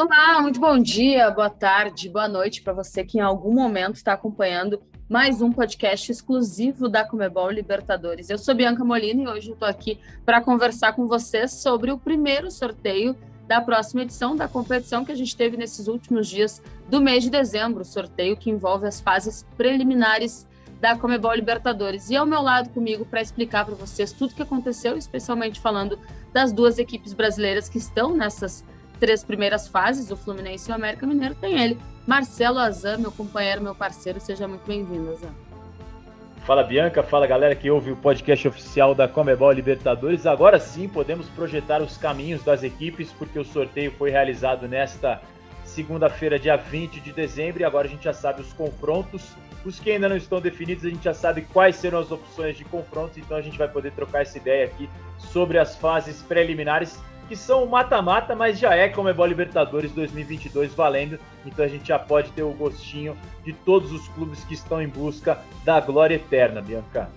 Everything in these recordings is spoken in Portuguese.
Olá, muito bom dia, boa tarde, boa noite para você que em algum momento está acompanhando mais um podcast exclusivo da Comebol Libertadores. Eu sou Bianca Molina e hoje estou aqui para conversar com vocês sobre o primeiro sorteio da próxima edição da competição que a gente teve nesses últimos dias do mês de dezembro, sorteio que envolve as fases preliminares da Comebol Libertadores. E ao meu lado comigo para explicar para vocês tudo o que aconteceu, especialmente falando das duas equipes brasileiras que estão nessas três primeiras fases, o Fluminense e o América Mineiro, tem ele, Marcelo Azam, meu companheiro, meu parceiro. Seja muito bem-vindo, Azam. Fala Bianca, fala galera que ouve o podcast oficial da Comebol Libertadores. Agora sim podemos projetar os caminhos das equipes, porque o sorteio foi realizado nesta segunda-feira, dia 20 de dezembro, e agora a gente já sabe os confrontos. Os que ainda não estão definidos, a gente já sabe quais serão as opções de confrontos, então a gente vai poder trocar essa ideia aqui sobre as fases preliminares que são mata-mata, mas já é Comebol Libertadores 2022 valendo, então a gente já pode ter o gostinho de todos os clubes que estão em busca da glória eterna, Bianca.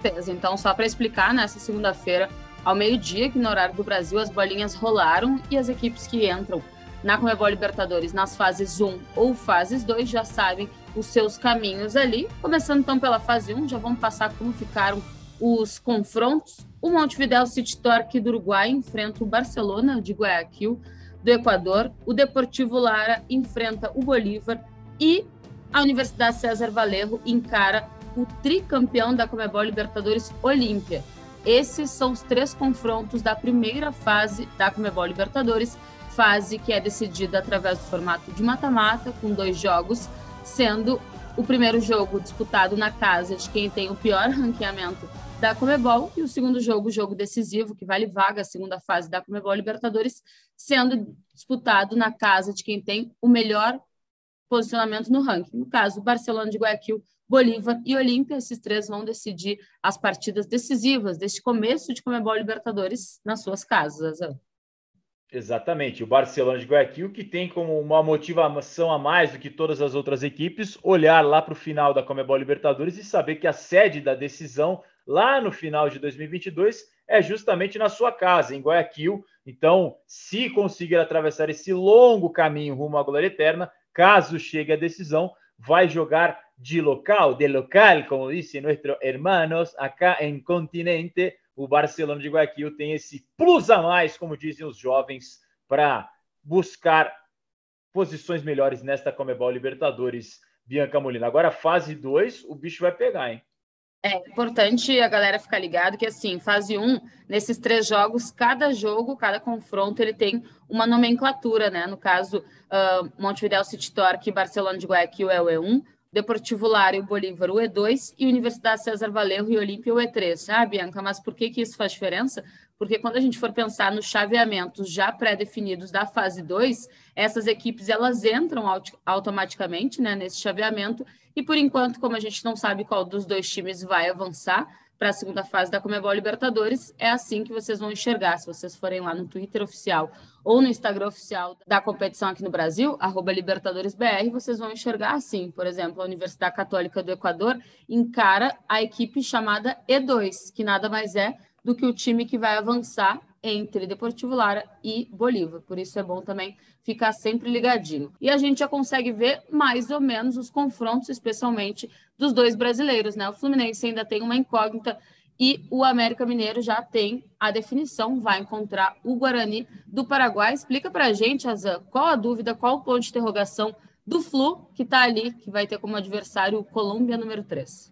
Certeza. Então, só para explicar, nessa segunda-feira, ao meio-dia, que no horário do Brasil, as bolinhas rolaram e as equipes que entram na Comebol Libertadores nas fases 1 ou fases 2 já sabem os seus caminhos ali. Começando então pela fase 1, já vamos passar como ficaram os confrontos. O Montevideo City Torque do Uruguai enfrenta o Barcelona de Guayaquil do Equador. O Deportivo Lara enfrenta o Bolívar e a Universidade César Valerro encara o tricampeão da Comebol Libertadores Olímpia. Esses são os três confrontos da primeira fase da Comebol Libertadores, fase que é decidida através do formato de mata-mata, com dois jogos, sendo o primeiro jogo disputado na casa de quem tem o pior ranqueamento da Comebol e o segundo jogo, jogo decisivo, que vale vaga a segunda fase da Comebol Libertadores, sendo disputado na casa de quem tem o melhor posicionamento no ranking. No caso, Barcelona de Guayaquil, Bolívar e Olímpia, esses três vão decidir as partidas decisivas deste começo de Comebol Libertadores nas suas casas. Exatamente, o Barcelona de Guayaquil, que tem como uma motivação a mais do que todas as outras equipes, olhar lá para o final da Comebol Libertadores e saber que a sede da decisão lá no final de 2022 é justamente na sua casa, em Guayaquil. Então, se conseguir atravessar esse longo caminho rumo à glória eterna, caso chegue a decisão, vai jogar de local, de local, como disse nossos hermanos, acá em continente. O Barcelona de Guayaquil tem esse plus a mais, como dizem os jovens, para buscar posições melhores nesta Comebol Libertadores. Bianca Molina. Agora, fase 2, o bicho vai pegar, hein? É importante a galera ficar ligado que, assim, fase 1, nesses três jogos, cada jogo, cada confronto, ele tem uma nomenclatura, né? No caso, uh, Montevideo City Torque Barcelona de Guayaquil é o E1, Deportivo Lara e o Bolívar o E2 e Universidade César Valerro e Olímpia o E3. Ah, Bianca, mas por que, que isso faz diferença? Porque quando a gente for pensar nos chaveamentos já pré-definidos da fase 2, essas equipes elas entram automaticamente né, nesse chaveamento e por enquanto, como a gente não sabe qual dos dois times vai avançar para a segunda fase da Comebol Libertadores, é assim que vocês vão enxergar. Se vocês forem lá no Twitter oficial ou no Instagram oficial da competição aqui no Brasil, LibertadoresBR, vocês vão enxergar assim. Por exemplo, a Universidade Católica do Equador encara a equipe chamada E2, que nada mais é do que o time que vai avançar entre Deportivo Lara e Bolívar. Por isso é bom também ficar sempre ligadinho. E a gente já consegue ver mais ou menos os confrontos, especialmente dos dois brasileiros, né? O Fluminense ainda tem uma incógnita e o América Mineiro já tem a definição, vai encontrar o Guarani do Paraguai. Explica para a gente, Azan, qual a dúvida, qual o ponto de interrogação do Flu, que está ali, que vai ter como adversário o Colômbia número 3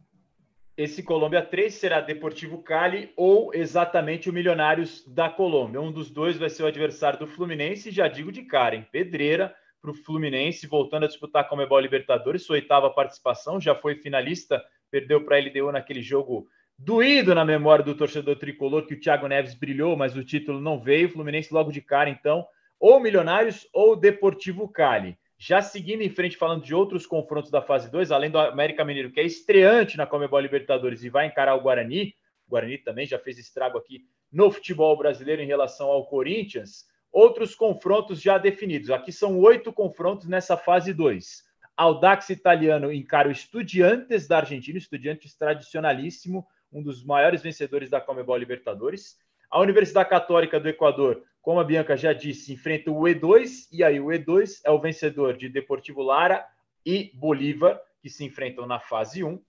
esse Colômbia 3 será Deportivo Cali ou exatamente o Milionários da Colômbia. Um dos dois vai ser o adversário do Fluminense, já digo de cara, em pedreira para o Fluminense, voltando a disputar a Comebol Libertadores, sua oitava participação, já foi finalista, perdeu para a LDU naquele jogo doído na memória do torcedor tricolor, que o Thiago Neves brilhou, mas o título não veio. Fluminense logo de cara, então, ou Milionários ou Deportivo Cali. Já seguindo em frente, falando de outros confrontos da fase 2, além do América Mineiro, que é estreante na Comebol Libertadores e vai encarar o Guarani. O Guarani também já fez estrago aqui no futebol brasileiro em relação ao Corinthians. Outros confrontos já definidos. Aqui são oito confrontos nessa fase 2. Audax Italiano encara o Estudiantes da Argentina, Estudiantes tradicionalíssimo, um dos maiores vencedores da Comebol Libertadores. A Universidade Católica do Equador como a Bianca já disse, enfrenta o E2, e aí o E2 é o vencedor de Deportivo Lara e Bolívar, que se enfrentam na fase 1.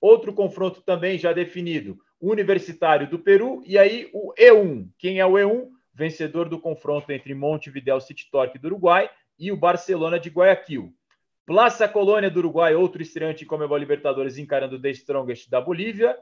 Outro confronto também já definido, Universitário do Peru, e aí o E1. Quem é o E1? Vencedor do confronto entre Montevideo City Torque do Uruguai e o Barcelona de Guayaquil. Plaça Colônia do Uruguai, outro estreante em Comebol Libertadores encarando o The Strongest da Bolívia.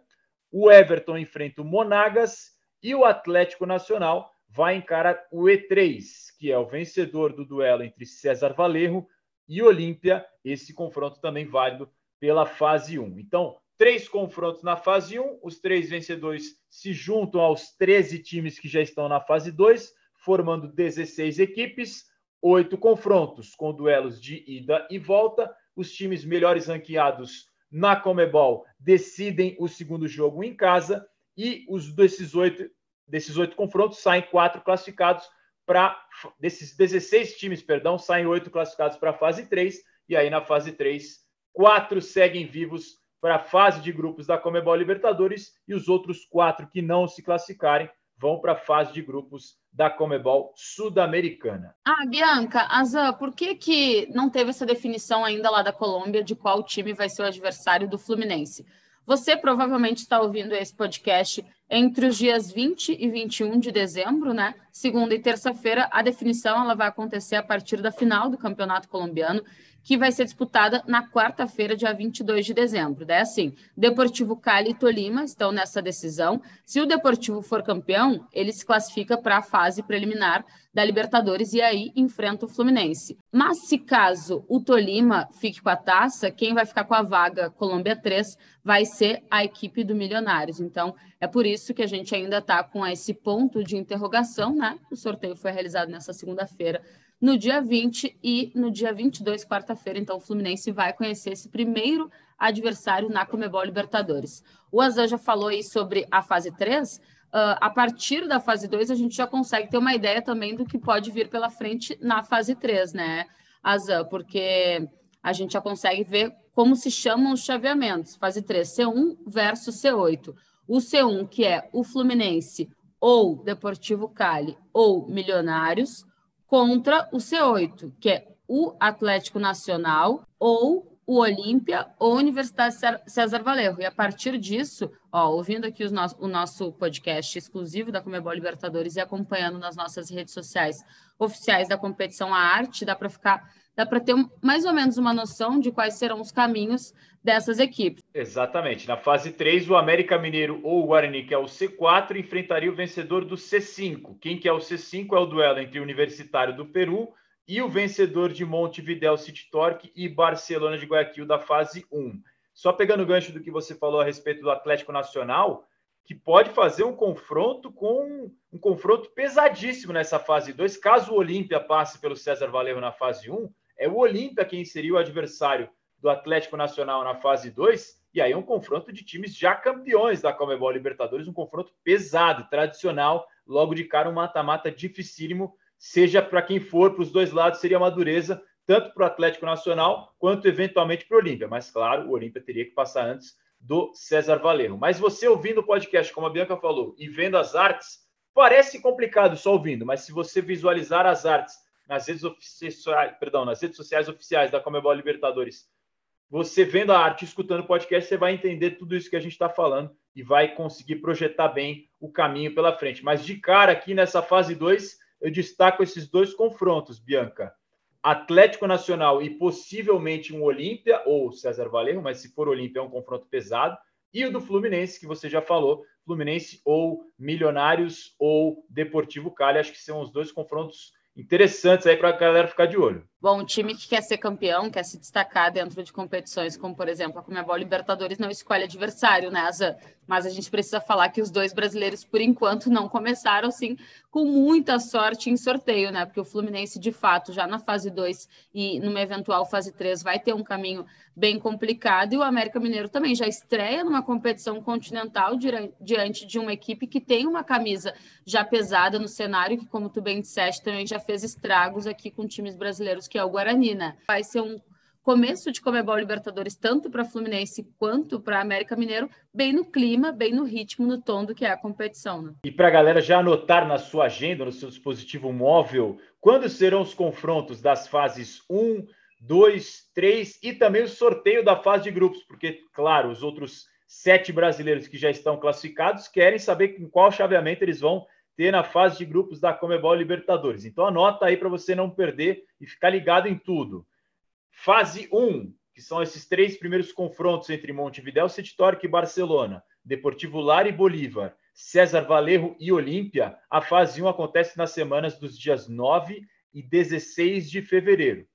O Everton enfrenta o Monagas e o Atlético Nacional vai encarar o E3, que é o vencedor do duelo entre César Valerro e Olímpia. Esse confronto também válido pela fase 1. Então, três confrontos na fase 1, os três vencedores se juntam aos 13 times que já estão na fase 2, formando 16 equipes, oito confrontos com duelos de ida e volta. Os times melhores ranqueados na Comebol decidem o segundo jogo em casa e os desses oito desses oito confrontos, saem quatro classificados para. Desses 16 times, perdão, saem oito classificados para a fase 3, e aí na fase 3, quatro seguem vivos para a fase de grupos da Comebol Libertadores, e os outros quatro que não se classificarem vão para a fase de grupos da Comebol Sul-Americana. Ah, Bianca, Azan, por que, que não teve essa definição ainda lá da Colômbia de qual time vai ser o adversário do Fluminense? Você provavelmente está ouvindo esse podcast entre os dias 20 e 21 de dezembro, né? Segunda e terça-feira, a definição ela vai acontecer a partir da final do Campeonato Colombiano que vai ser disputada na quarta-feira, dia 22 de dezembro. Daí, assim, Deportivo Cali e Tolima estão nessa decisão. Se o Deportivo for campeão, ele se classifica para a fase preliminar da Libertadores e aí enfrenta o Fluminense. Mas se caso o Tolima fique com a taça, quem vai ficar com a vaga Colômbia 3 vai ser a equipe do Milionários. Então, é por isso que a gente ainda está com esse ponto de interrogação, né? O sorteio foi realizado nessa segunda-feira no dia 20 e no dia 22, quarta-feira. Então, o Fluminense vai conhecer esse primeiro adversário na Comebol Libertadores. O Azan já falou aí sobre a fase 3. Uh, ah, a partir da fase 2, a gente já consegue ter uma ideia também do que pode vir pela frente na fase 3, né, Azan? Porque a gente já consegue ver como se chamam os chaveamentos. Fase 3, C1 versus C8. O C1, que é o Fluminense ou Deportivo Cali ou Milionários contra o C8, que é o Atlético Nacional ou o Olímpia ou Universidade César Valerro. E a partir disso, ó, ouvindo aqui no o nosso podcast exclusivo da Comebol Libertadores e acompanhando nas nossas redes sociais oficiais da competição a arte, dá para ficar dá para ter mais ou menos uma noção de quais serão os caminhos dessas equipes. Exatamente. Na fase 3, o América Mineiro ou o Guarani, que é o C4, enfrentaria o vencedor do C5. Quem que é o C5 é o duelo entre o Universitário do Peru e o vencedor de Montevideo City Torque e Barcelona de Guayaquil da fase 1. Só pegando o gancho do que você falou a respeito do Atlético Nacional, que pode fazer um confronto com um confronto pesadíssimo nessa fase 2, caso o Olímpia passe pelo César Valerro na fase 1, é o Olímpia quem seria o adversário do Atlético Nacional na fase 2, e aí é um confronto de times já campeões da Comebol Libertadores, um confronto pesado, tradicional, logo de cara um mata-mata dificílimo, seja para quem for, para os dois lados seria uma dureza, tanto para o Atlético Nacional quanto eventualmente para o Olímpia. Mas claro, o Olímpia teria que passar antes do César Valerro. Mas você ouvindo o podcast, como a Bianca falou, e vendo as artes, parece complicado só ouvindo, mas se você visualizar as artes nas redes perdão, nas redes sociais oficiais da Comebol Libertadores, você vendo a arte, escutando o podcast, você vai entender tudo isso que a gente está falando e vai conseguir projetar bem o caminho pela frente. Mas de cara aqui nessa fase 2, eu destaco esses dois confrontos, Bianca. Atlético Nacional e possivelmente um Olímpia ou César Valerro, mas se for Olímpia é um confronto pesado. E o do Fluminense, que você já falou, Fluminense ou Milionários ou Deportivo Cali, acho que são os dois confrontos interessantes aí para a galera ficar de olho. Bom, um time que quer ser campeão, quer se destacar dentro de competições como, por exemplo, a Comebol Libertadores não escolhe adversário, né, Azan? Mas a gente precisa falar que os dois brasileiros, por enquanto, não começaram, assim, com muita sorte em sorteio, né? Porque o Fluminense, de fato, já na fase 2 e numa eventual fase 3, vai ter um caminho bem complicado. E o América Mineiro também já estreia numa competição continental diante de uma equipe que tem uma camisa já pesada no cenário, que, como tu bem disseste, também já fez estragos aqui com times brasileiros que é o Guarani, né? Vai ser um começo de Comebol Libertadores, tanto para Fluminense quanto para América Mineiro, bem no clima, bem no ritmo, no tom do que é a competição. Né? E para a galera já anotar na sua agenda, no seu dispositivo móvel, quando serão os confrontos das fases 1, 2, 3 e também o sorteio da fase de grupos, porque, claro, os outros sete brasileiros que já estão classificados querem saber em qual chaveamento eles vão ter na fase de grupos da Comebol Libertadores. Então anota aí para você não perder e ficar ligado em tudo. Fase 1, que são esses três primeiros confrontos entre Montevideo, City Torque e Barcelona, Deportivo Lara e Bolívar, César Valerro e Olímpia. A fase 1 acontece nas semanas dos dias 9 e 16 de fevereiro.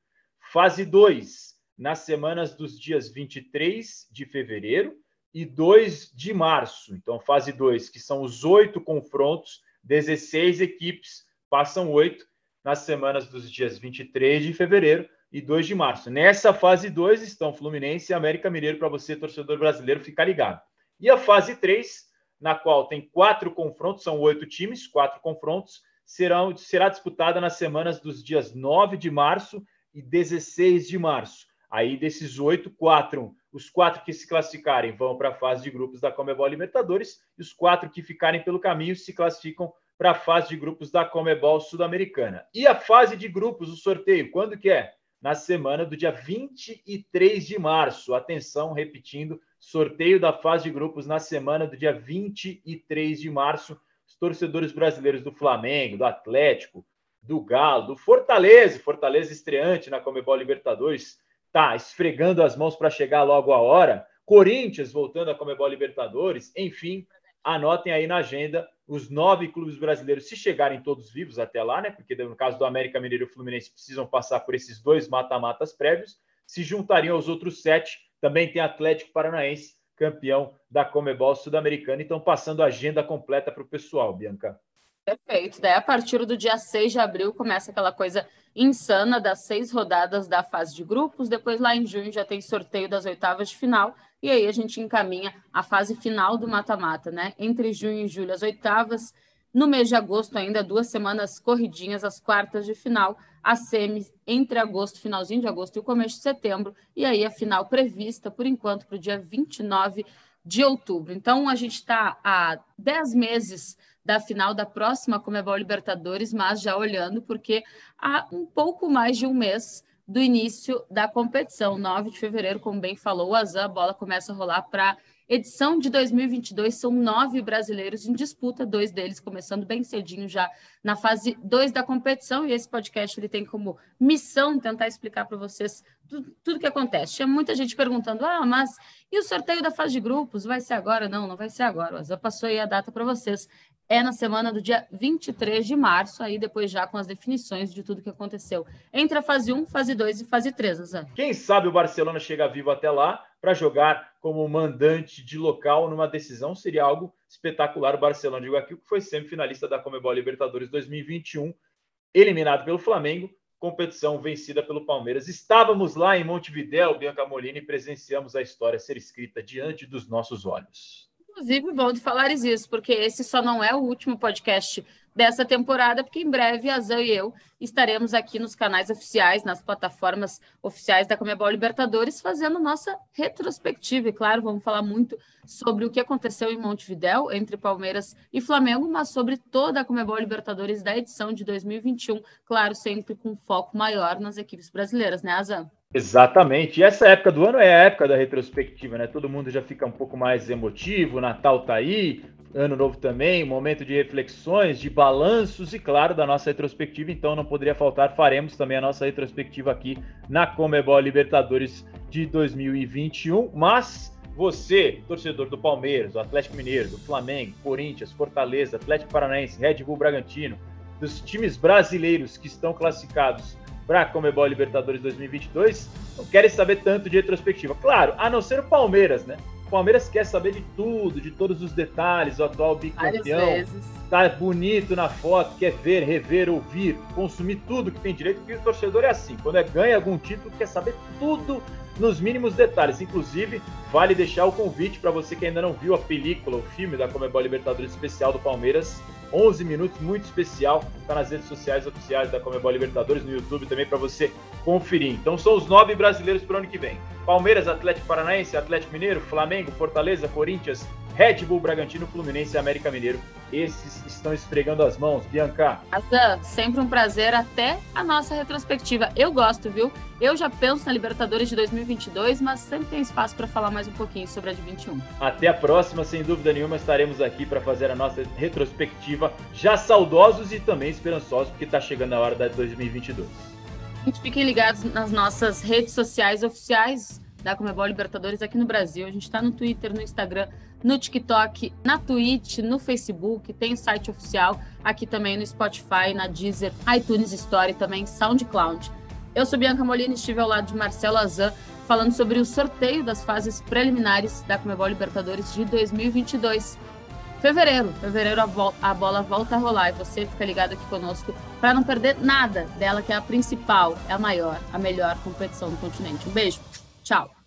Fase 2, nas semanas dos dias 23 de fevereiro e 2 de março. Então, fase 2, que são os oito confrontos 16 equipes passam oito nas semanas dos dias 23 de fevereiro e 2 de março. Nessa fase 2 estão Fluminense e América Mineiro para você, torcedor brasileiro, ficar ligado. E a fase 3, na qual tem quatro confrontos, são oito times, quatro confrontos, serão, será disputada nas semanas dos dias 9 de março e 16 de março. Aí, desses oito, quatro, os quatro que se classificarem vão para a fase de grupos da Comebol Libertadores e os quatro que ficarem pelo caminho se classificam para a fase de grupos da Comebol Sul-Americana. E a fase de grupos, o sorteio, quando que é? Na semana do dia 23 de março. Atenção, repetindo, sorteio da fase de grupos na semana do dia 23 de março. Os torcedores brasileiros do Flamengo, do Atlético, do Galo, do Fortaleza, Fortaleza estreante na Comebol Libertadores, tá esfregando as mãos para chegar logo a hora. Corinthians voltando a Comebol Libertadores, enfim, anotem aí na agenda os nove clubes brasileiros, se chegarem todos vivos até lá, né? Porque no caso do América Mineiro e o Fluminense precisam passar por esses dois mata-matas prévios, se juntariam aos outros sete. Também tem Atlético Paranaense, campeão da Comebol Sul-Americana. Então, passando a agenda completa para o pessoal, Bianca. Perfeito. Daí, a partir do dia 6 de abril, começa aquela coisa insana das seis rodadas da fase de grupos. Depois, lá em junho, já tem sorteio das oitavas de final. E aí a gente encaminha a fase final do mata-mata, né? Entre junho e julho, as oitavas. No mês de agosto, ainda duas semanas corridinhas, as quartas de final, a semi entre agosto, finalzinho de agosto e o começo de setembro, e aí a final prevista, por enquanto, para o dia 29 de outubro. Então, a gente está há 10 meses da final da próxima Comebol Libertadores, mas já olhando, porque há um pouco mais de um mês do início da competição, 9 de fevereiro, como bem falou o Azam, a bola começa a rolar para edição de 2022, são nove brasileiros em disputa, dois deles começando bem cedinho já na fase 2 da competição, e esse podcast ele tem como missão tentar explicar para vocês tudo, tudo que acontece. Tinha muita gente perguntando, ah, mas e o sorteio da fase de grupos? Vai ser agora? Não, não vai ser agora. O Azam passou aí a data para vocês é na semana do dia 23 de março, aí depois já com as definições de tudo que aconteceu entre a fase 1, fase 2 e fase 3, Azan. Quem sabe o Barcelona chega vivo até lá para jogar como mandante de local numa decisão, seria algo espetacular. O Barcelona de Guayaquil, que foi semifinalista da Comebol Libertadores 2021, eliminado pelo Flamengo, competição vencida pelo Palmeiras. Estávamos lá em Montevidéu, Bianca Molina, e presenciamos a história ser escrita diante dos nossos olhos. Inclusive, bom de falares isso, porque esse só não é o último podcast dessa temporada, porque em breve a Zan e eu estaremos aqui nos canais oficiais, nas plataformas oficiais da Comebol Libertadores, fazendo nossa retrospectiva. E claro, vamos falar muito sobre o que aconteceu em Montevidéu entre Palmeiras e Flamengo, mas sobre toda a Comebol Libertadores da edição de 2021, claro, sempre com foco maior nas equipes brasileiras, né, Azan? Exatamente. E essa época do ano é a época da retrospectiva, né? Todo mundo já fica um pouco mais emotivo, Natal tá aí, Ano Novo também, momento de reflexões, de balanços e, claro, da nossa retrospectiva. Então, não poderia faltar, faremos também a nossa retrospectiva aqui na Comebol Libertadores de 2021. Mas você, torcedor do Palmeiras, do Atlético Mineiro, do Flamengo, Corinthians, Fortaleza, Atlético Paranaense, Red Bull Bragantino, dos times brasileiros que estão classificados para a Comebol Libertadores 2022, não querem saber tanto de retrospectiva. Claro, a não ser o Palmeiras, né? O Palmeiras quer saber de tudo, de todos os detalhes, o atual bicampeão. Tá bonito na foto, quer ver, rever, ouvir, consumir tudo que tem direito, porque o torcedor é assim. Quando é ganha algum título, quer saber tudo nos mínimos detalhes. Inclusive, vale deixar o convite para você que ainda não viu a película, o filme da Comebol Libertadores especial do Palmeiras. 11 minutos, muito especial. Está nas redes sociais oficiais da Comebol Libertadores, no YouTube também para você conferir. Então são os nove brasileiros para o ano que vem: Palmeiras, Atlético Paranaense, Atlético Mineiro, Flamengo, Fortaleza, Corinthians, Red Bull Bragantino, Fluminense e América Mineiro. Esses estão esfregando as mãos. Bianca. Azan, sempre um prazer até a nossa retrospectiva. Eu gosto, viu? Eu já penso na Libertadores de 2022, mas sempre tem espaço para falar mais um pouquinho sobre a de 21. Até a próxima, sem dúvida nenhuma, estaremos aqui para fazer a nossa retrospectiva, já saudosos e também esperançosos, porque está chegando a hora da 2022. Fiquem ligados nas nossas redes sociais oficiais da Comebol Libertadores aqui no Brasil. A gente está no Twitter, no Instagram, no TikTok, na Twitch, no Facebook, tem site oficial, aqui também no Spotify, na Deezer, iTunes Store, também SoundCloud. Eu sou Bianca Molina e estive ao lado de Marcelo Azan falando sobre o sorteio das fases preliminares da Comebol Libertadores de 2022. Fevereiro, fevereiro a, a bola volta a rolar e você fica ligado aqui conosco para não perder nada dela, que é a principal, é a maior, a melhor competição do continente. Um beijo, tchau!